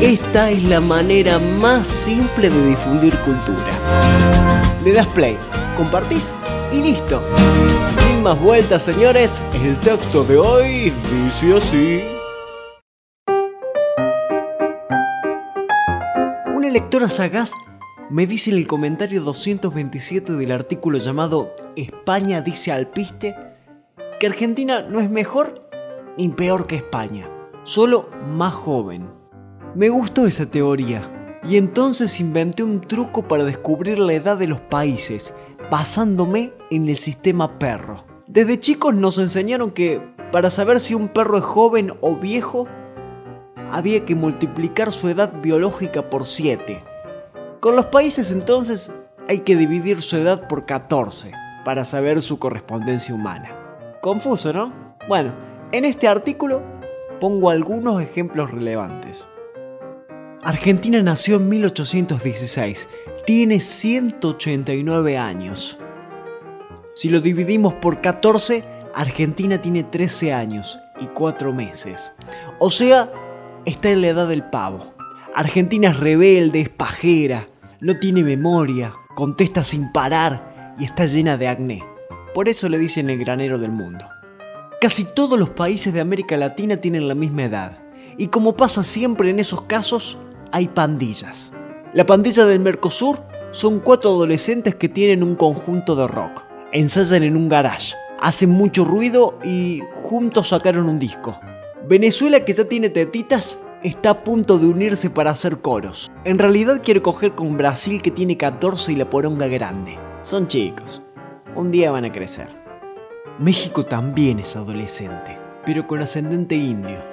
Esta es la manera más simple de difundir cultura. Le das play, compartís y listo. Sin más vueltas, señores, el texto de hoy dice así. Una lectora sagaz me dice en el comentario 227 del artículo llamado España dice al piste que Argentina no es mejor ni peor que España, solo más joven. Me gustó esa teoría y entonces inventé un truco para descubrir la edad de los países basándome en el sistema perro. Desde chicos nos enseñaron que para saber si un perro es joven o viejo, había que multiplicar su edad biológica por 7. Con los países entonces hay que dividir su edad por 14 para saber su correspondencia humana. Confuso, ¿no? Bueno, en este artículo pongo algunos ejemplos relevantes. Argentina nació en 1816. Tiene 189 años. Si lo dividimos por 14, Argentina tiene 13 años y 4 meses. O sea, está en la edad del pavo. Argentina es rebelde, es pajera, no tiene memoria, contesta sin parar y está llena de acné. Por eso le dicen el granero del mundo. Casi todos los países de América Latina tienen la misma edad. Y como pasa siempre en esos casos, hay pandillas. La pandilla del Mercosur son cuatro adolescentes que tienen un conjunto de rock. Ensayan en un garage, hacen mucho ruido y juntos sacaron un disco. Venezuela, que ya tiene tetitas, está a punto de unirse para hacer coros. En realidad quiere coger con Brasil que tiene 14 y la poronga grande. Son chicos. Un día van a crecer. México también es adolescente, pero con ascendente indio.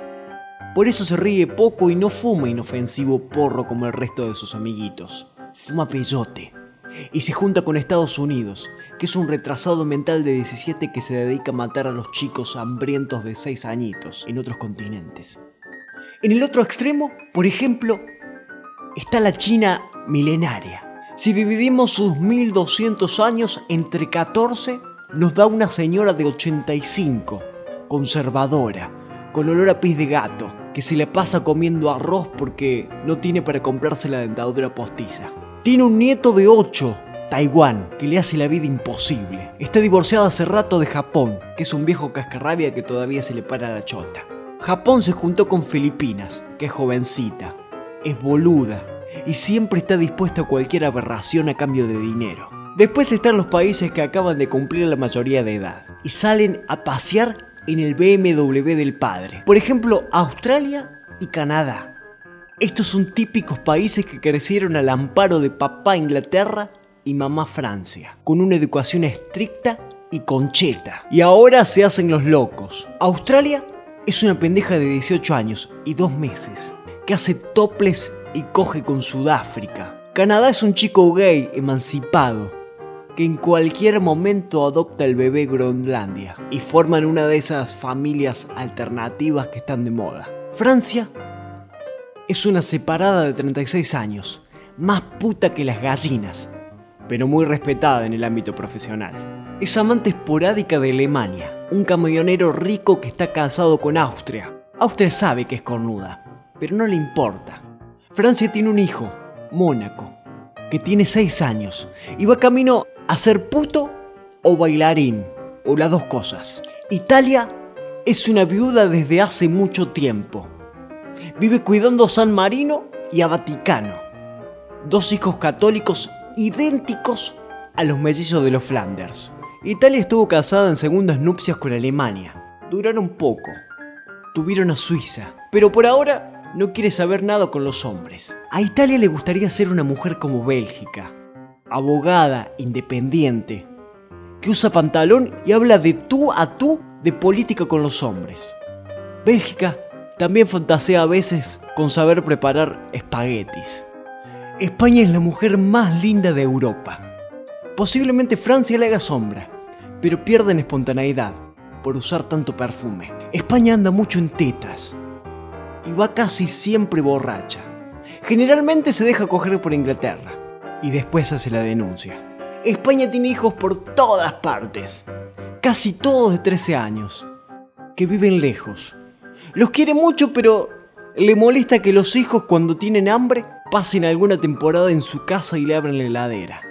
Por eso se ríe poco y no fuma inofensivo porro como el resto de sus amiguitos. Fuma peyote. Y se junta con Estados Unidos, que es un retrasado mental de 17 que se dedica a matar a los chicos hambrientos de 6 añitos en otros continentes. En el otro extremo, por ejemplo, está la China milenaria. Si dividimos sus 1200 años entre 14, nos da una señora de 85, conservadora, con olor a pis de gato, que se le pasa comiendo arroz porque no tiene para comprarse la dentadura postiza. Tiene un nieto de 8, Taiwán, que le hace la vida imposible. Está divorciada hace rato de Japón, que es un viejo cascarrabia que todavía se le para la chota. Japón se juntó con Filipinas, que es jovencita, es boluda y siempre está dispuesta a cualquier aberración a cambio de dinero. Después están los países que acaban de cumplir la mayoría de edad y salen a pasear en el BMW del padre. Por ejemplo, Australia y Canadá. Estos son típicos países que crecieron al amparo de papá Inglaterra y mamá Francia, con una educación estricta y concheta. Y ahora se hacen los locos. Australia es una pendeja de 18 años y 2 meses, que hace toples y coge con Sudáfrica. Canadá es un chico gay emancipado, que en cualquier momento adopta el bebé Groenlandia y forman una de esas familias alternativas que están de moda. Francia es una separada de 36 años, más puta que las gallinas, pero muy respetada en el ámbito profesional. Es amante esporádica de Alemania, un camionero rico que está casado con Austria. Austria sabe que es cornuda, pero no le importa. Francia tiene un hijo, Mónaco, que tiene 6 años y va camino a ser puto o bailarín, o las dos cosas. Italia es una viuda desde hace mucho tiempo. Vive cuidando a San Marino y a Vaticano. dos hijos católicos idénticos a los mellizos de los Flanders. Italia estuvo casada en segundas nupcias con Alemania. Duraron poco. Tuvieron a Suiza. Pero por ahora no quiere saber nada con los hombres. A Italia le gustaría ser una mujer como Bélgica. Abogada, independiente, que usa pantalón y habla de tú a tú de política con los hombres. Bélgica también fantasea a veces con saber preparar espaguetis. España es la mujer más linda de Europa. Posiblemente Francia le haga sombra, pero pierden espontaneidad por usar tanto perfume. España anda mucho en tetas y va casi siempre borracha. Generalmente se deja coger por Inglaterra y después hace la denuncia. España tiene hijos por todas partes, casi todos de 13 años, que viven lejos. Los quiere mucho, pero le molesta que los hijos cuando tienen hambre pasen alguna temporada en su casa y le abran la heladera.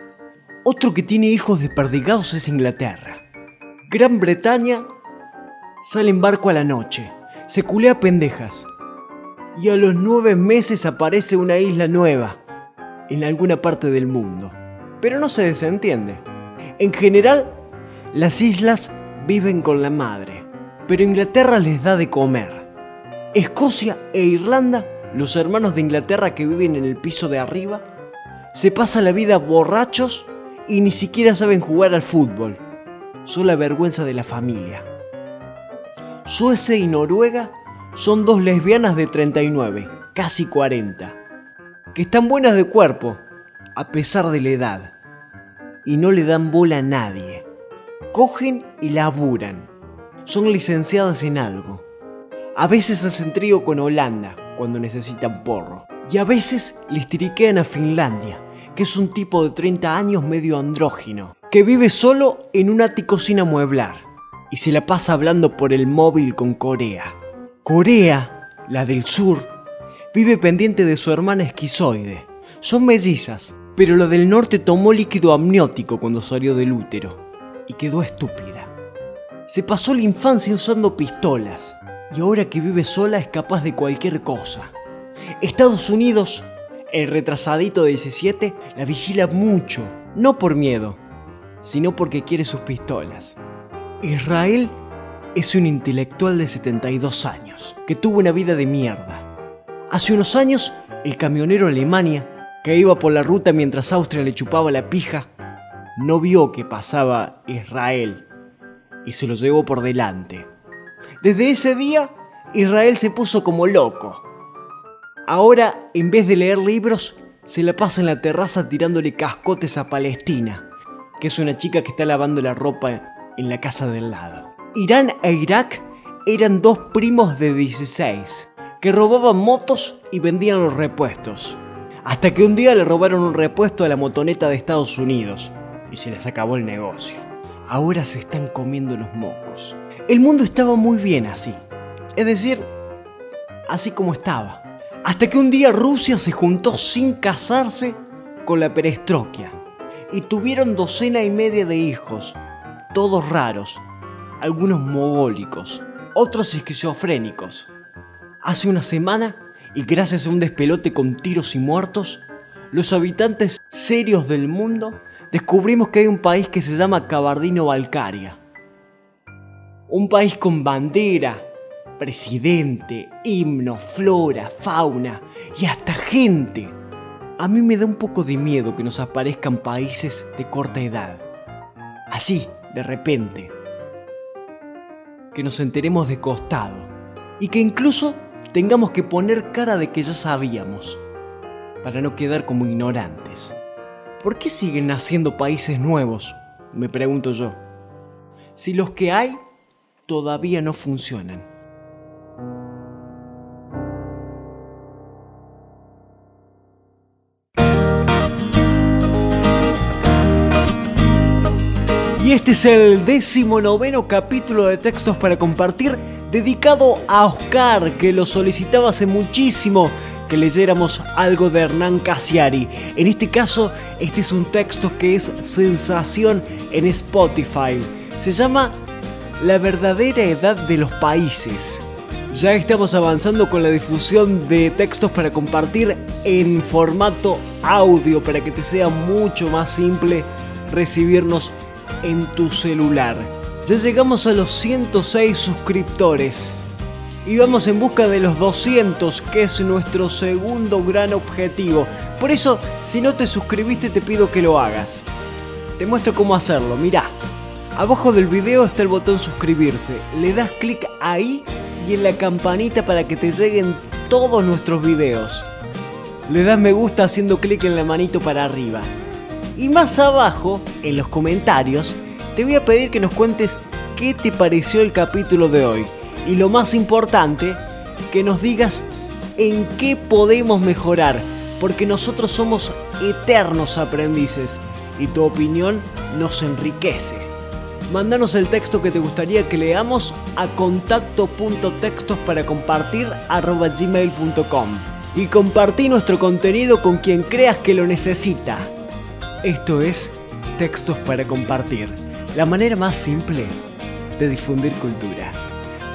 Otro que tiene hijos desperdigados es Inglaterra. Gran Bretaña sale en barco a la noche, se culea pendejas. Y a los nueve meses aparece una isla nueva en alguna parte del mundo. Pero no se desentiende. En general, las islas viven con la madre, pero Inglaterra les da de comer. Escocia e Irlanda, los hermanos de Inglaterra que viven en el piso de arriba, se pasan la vida borrachos y ni siquiera saben jugar al fútbol. Son la vergüenza de la familia. Suecia y Noruega son dos lesbianas de 39, casi 40, que están buenas de cuerpo, a pesar de la edad, y no le dan bola a nadie. Cogen y laburan. Son licenciadas en algo. A veces hacen trío con Holanda cuando necesitan porro. Y a veces les tiriquean a Finlandia que es un tipo de 30 años medio andrógino, que vive solo en un ático sin amueblar y se la pasa hablando por el móvil con Corea. Corea, la del sur, vive pendiente de su hermana esquizoide. Son mellizas, pero la del norte tomó líquido amniótico cuando salió del útero y quedó estúpida. Se pasó la infancia usando pistolas y ahora que vive sola es capaz de cualquier cosa. Estados Unidos el retrasadito de 17 la vigila mucho, no por miedo, sino porque quiere sus pistolas. Israel es un intelectual de 72 años, que tuvo una vida de mierda. Hace unos años, el camionero Alemania, que iba por la ruta mientras Austria le chupaba la pija, no vio que pasaba Israel y se lo llevó por delante. Desde ese día, Israel se puso como loco Ahora, en vez de leer libros, se la pasa en la terraza tirándole cascotes a Palestina, que es una chica que está lavando la ropa en la casa del lado. Irán e Irak eran dos primos de 16, que robaban motos y vendían los repuestos. Hasta que un día le robaron un repuesto a la motoneta de Estados Unidos y se les acabó el negocio. Ahora se están comiendo los mocos. El mundo estaba muy bien así. Es decir, así como estaba. Hasta que un día Rusia se juntó sin casarse con la perestroquia y tuvieron docena y media de hijos, todos raros, algunos mogólicos, otros esquizofrénicos. Hace una semana, y gracias a un despelote con tiros y muertos, los habitantes serios del mundo descubrimos que hay un país que se llama Cabardino-Balcaria. Un país con bandera, presidente, himno, flora, fauna y hasta gente. A mí me da un poco de miedo que nos aparezcan países de corta edad. Así, de repente. Que nos enteremos de costado. Y que incluso tengamos que poner cara de que ya sabíamos. Para no quedar como ignorantes. ¿Por qué siguen naciendo países nuevos? Me pregunto yo. Si los que hay todavía no funcionan. Y este es el décimo noveno capítulo de textos para compartir dedicado a Oscar, que lo solicitaba hace muchísimo que leyéramos algo de Hernán Casiari. En este caso, este es un texto que es sensación en Spotify. Se llama La verdadera edad de los países. Ya estamos avanzando con la difusión de textos para compartir en formato audio para que te sea mucho más simple recibirnos en tu celular. Ya llegamos a los 106 suscriptores y vamos en busca de los 200, que es nuestro segundo gran objetivo. Por eso, si no te suscribiste, te pido que lo hagas. Te muestro cómo hacerlo, mirá. Abajo del video está el botón suscribirse. Le das clic ahí y en la campanita para que te lleguen todos nuestros videos. Le das me gusta haciendo clic en la manito para arriba. Y más abajo, en los comentarios, te voy a pedir que nos cuentes qué te pareció el capítulo de hoy y lo más importante, que nos digas en qué podemos mejorar, porque nosotros somos eternos aprendices y tu opinión nos enriquece. Mándanos el texto que te gustaría que leamos a contacto.textos para compartir gmail.com y compartí nuestro contenido con quien creas que lo necesita. Esto es Textos para Compartir, la manera más simple de difundir cultura.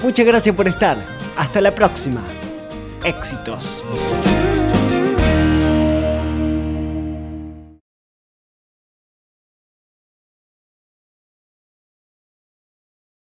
Muchas gracias por estar. Hasta la próxima. Éxitos.